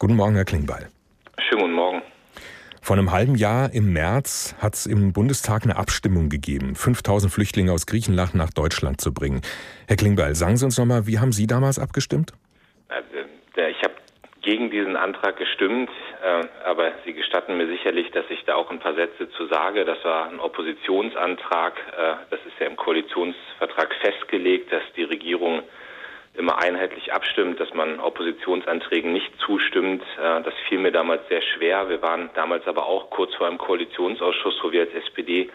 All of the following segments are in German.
Guten Morgen, Herr Klingbeil. Schönen guten Morgen. Vor einem halben Jahr im März hat es im Bundestag eine Abstimmung gegeben, 5000 Flüchtlinge aus Griechenland nach Deutschland zu bringen. Herr Klingbeil, sagen Sie uns noch mal, wie haben Sie damals abgestimmt? Äh, ich habe gegen diesen Antrag gestimmt, äh, aber Sie gestatten mir sicherlich, dass ich da auch ein paar Sätze zu sage. Das war ein Oppositionsantrag. Äh, das ist ja im Koalitionsvertrag festgelegt, dass die Regierung immer einheitlich abstimmt, dass man Oppositionsanträgen nicht zustimmt. Äh, das fiel mir damals sehr schwer. Wir waren damals aber auch kurz vor einem Koalitionsausschuss, wo wir als SPD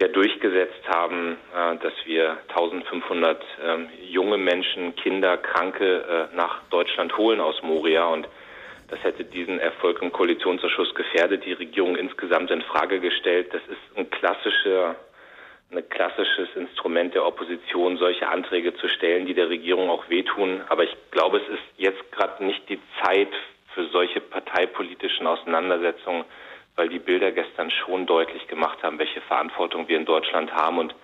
ja durchgesetzt haben, äh, dass wir 1500 ähm, junge Menschen, Kinder, Kranke äh, nach Deutschland holen aus Moria und das hätte diesen Erfolg im Koalitionsausschuss gefährdet, die Regierung insgesamt in Frage gestellt. Das ist ein klassischer ein klassisches Instrument der Opposition, solche Anträge zu stellen, die der Regierung auch wehtun. Aber ich glaube, es ist jetzt gerade nicht die Zeit für solche parteipolitischen Auseinandersetzungen, weil die Bilder gestern schon deutlich gemacht haben, welche Verantwortung wir in Deutschland haben. Und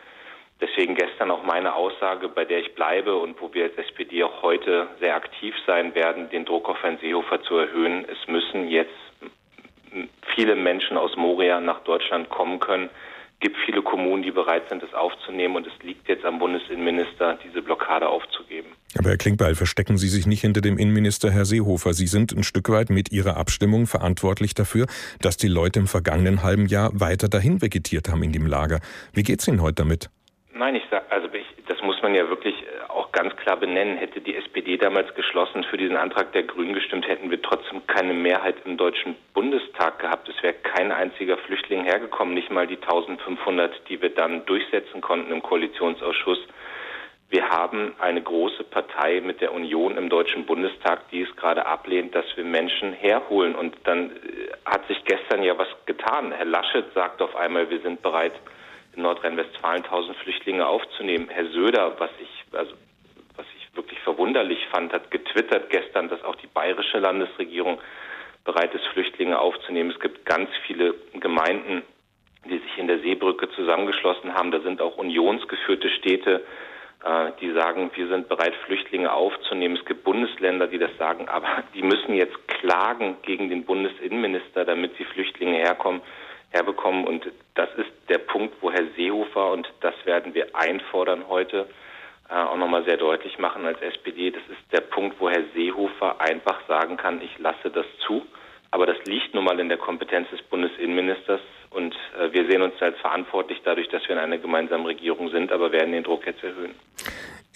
deswegen gestern auch meine Aussage, bei der ich bleibe und wo wir als SPD auch heute sehr aktiv sein werden, den Druck auf Herrn Seehofer zu erhöhen. Es müssen jetzt viele Menschen aus Moria nach Deutschland kommen können gibt viele Kommunen, die bereit sind, es aufzunehmen. Und es liegt jetzt am Bundesinnenminister, diese Blockade aufzugeben. Aber Herr Klinkbeil, verstecken Sie sich nicht hinter dem Innenminister Herr Seehofer. Sie sind ein Stück weit mit Ihrer Abstimmung verantwortlich dafür, dass die Leute im vergangenen halben Jahr weiter dahin vegetiert haben in dem Lager. Wie geht es Ihnen heute damit? Nein, ich sag, also ich, das muss man ja wirklich äh, auch ganz klar benennen. Hätte die SPD damals geschlossen für diesen Antrag der Grünen gestimmt, hätten wir trotzdem keine Mehrheit im Deutschen Bundestag gehabt. Es wäre kein einziger Flüchtling hergekommen, nicht mal die 1500, die wir dann durchsetzen konnten im Koalitionsausschuss. Wir haben eine große Partei mit der Union im Deutschen Bundestag, die es gerade ablehnt, dass wir Menschen herholen. Und dann äh, hat sich gestern ja was getan. Herr Laschet sagt auf einmal, wir sind bereit, in Nordrhein-Westfalen 1000 Flüchtlinge aufzunehmen. Herr Söder, was ich, also, verwunderlich fand, hat getwittert gestern, dass auch die bayerische Landesregierung bereit ist, Flüchtlinge aufzunehmen. Es gibt ganz viele Gemeinden, die sich in der Seebrücke zusammengeschlossen haben. Da sind auch unionsgeführte Städte, äh, die sagen, wir sind bereit, Flüchtlinge aufzunehmen. Es gibt Bundesländer, die das sagen, aber die müssen jetzt klagen gegen den Bundesinnenminister, damit die Flüchtlinge herkommen herbekommen. Und das ist der Punkt, wo Herr Seehofer, und das werden wir einfordern heute, auch nochmal sehr deutlich machen als SPD, das ist der Punkt, wo Herr Seehofer einfach sagen kann, ich lasse das zu. Aber das liegt nun mal in der Kompetenz des Bundesinnenministers und äh, wir sehen uns als verantwortlich dadurch, dass wir in einer gemeinsamen Regierung sind, aber werden den Druck jetzt erhöhen.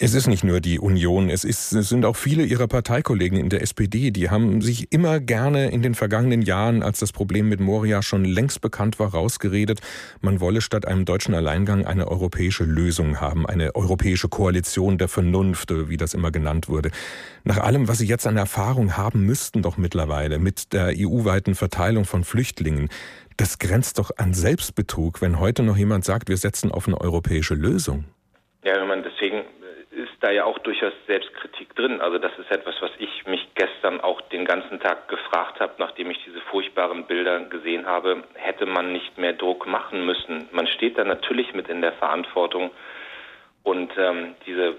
Es ist nicht nur die Union, es, ist, es sind auch viele ihrer Parteikollegen in der SPD, die haben sich immer gerne in den vergangenen Jahren, als das Problem mit Moria schon längst bekannt war, rausgeredet, man wolle statt einem deutschen Alleingang eine europäische Lösung haben, eine europäische Koalition der Vernunft, wie das immer genannt wurde. Nach allem, was Sie jetzt an Erfahrung haben müssten doch mittlerweile mit der EU-weiten Verteilung von Flüchtlingen, das grenzt doch an Selbstbetrug, wenn heute noch jemand sagt, wir setzen auf eine europäische Lösung. Ja, wenn man deswegen da ja auch durchaus Selbstkritik drin. Also das ist etwas, was ich mich gestern auch den ganzen Tag gefragt habe, nachdem ich diese furchtbaren Bilder gesehen habe, hätte man nicht mehr Druck machen müssen. Man steht da natürlich mit in der Verantwortung und ähm, diese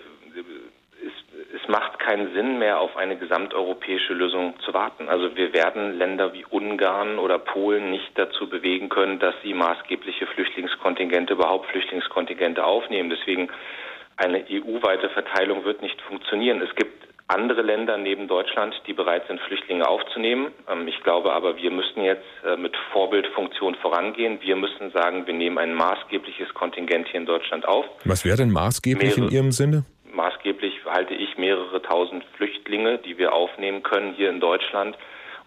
es, es macht keinen Sinn mehr, auf eine gesamteuropäische Lösung zu warten. Also wir werden Länder wie Ungarn oder Polen nicht dazu bewegen können, dass sie maßgebliche Flüchtlingskontingente, überhaupt Flüchtlingskontingente aufnehmen. Deswegen eine EU-weite Verteilung wird nicht funktionieren. Es gibt andere Länder neben Deutschland, die bereit sind, Flüchtlinge aufzunehmen. Ähm, ich glaube aber, wir müssen jetzt äh, mit Vorbildfunktion vorangehen. Wir müssen sagen, wir nehmen ein maßgebliches Kontingent hier in Deutschland auf. Was wäre denn maßgeblich Mehrere, in Ihrem Sinne? Maßgeblich halte ich mehrere tausend Flüchtlinge, die wir aufnehmen können hier in Deutschland.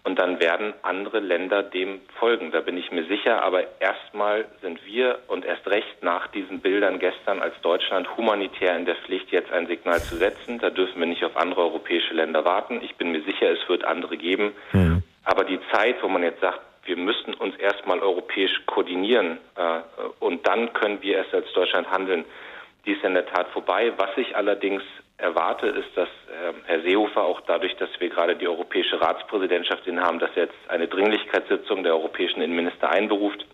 Und dann werden andere Länder dem folgen, da bin ich mir sicher. Aber erstmal sind wir und erst recht nach diesen Bildern gestern als Deutschland humanitär in der Pflicht, jetzt ein Signal zu setzen. Da dürfen wir nicht auf andere europäische Länder warten. Ich bin mir sicher, es wird andere geben. Mhm. Aber die Zeit, wo man jetzt sagt, wir müssen uns erstmal europäisch koordinieren äh, und dann können wir erst als Deutschland handeln, die ist in der Tat vorbei. Was ich allerdings erwarte, ist, dass äh, Herr Seehofer auch dadurch, dass wir gerade die europäische Ratspräsidentschaft innehaben, dass er jetzt eine Dringlichkeitssitzung der europäischen Innenminister einberuft,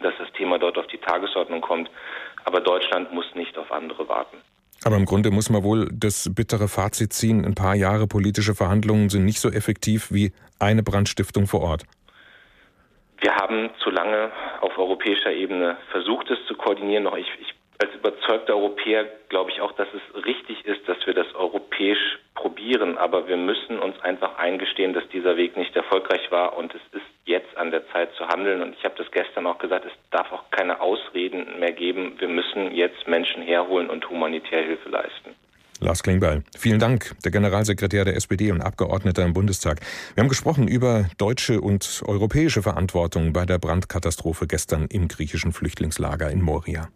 dass das Thema dort auf die Tagesordnung kommt. Aber Deutschland muss nicht auf andere warten. Aber im Grunde muss man wohl das bittere Fazit ziehen, ein paar Jahre politische Verhandlungen sind nicht so effektiv wie eine Brandstiftung vor Ort. Wir haben zu lange auf europäischer Ebene versucht, es zu koordinieren. Noch ich, ich als überzeugter Europäer glaube ich auch, dass es richtig ist, dass wir das europäisch probieren. Aber wir müssen uns einfach eingestehen, dass dieser Weg nicht erfolgreich war und es ist jetzt an der Zeit zu handeln. Und ich habe das gestern auch gesagt, es darf auch keine Ausreden mehr geben. Wir müssen jetzt Menschen herholen und humanitär Hilfe leisten. Lars Klingbeil, vielen Dank, der Generalsekretär der SPD und Abgeordneter im Bundestag. Wir haben gesprochen über deutsche und europäische Verantwortung bei der Brandkatastrophe gestern im griechischen Flüchtlingslager in Moria.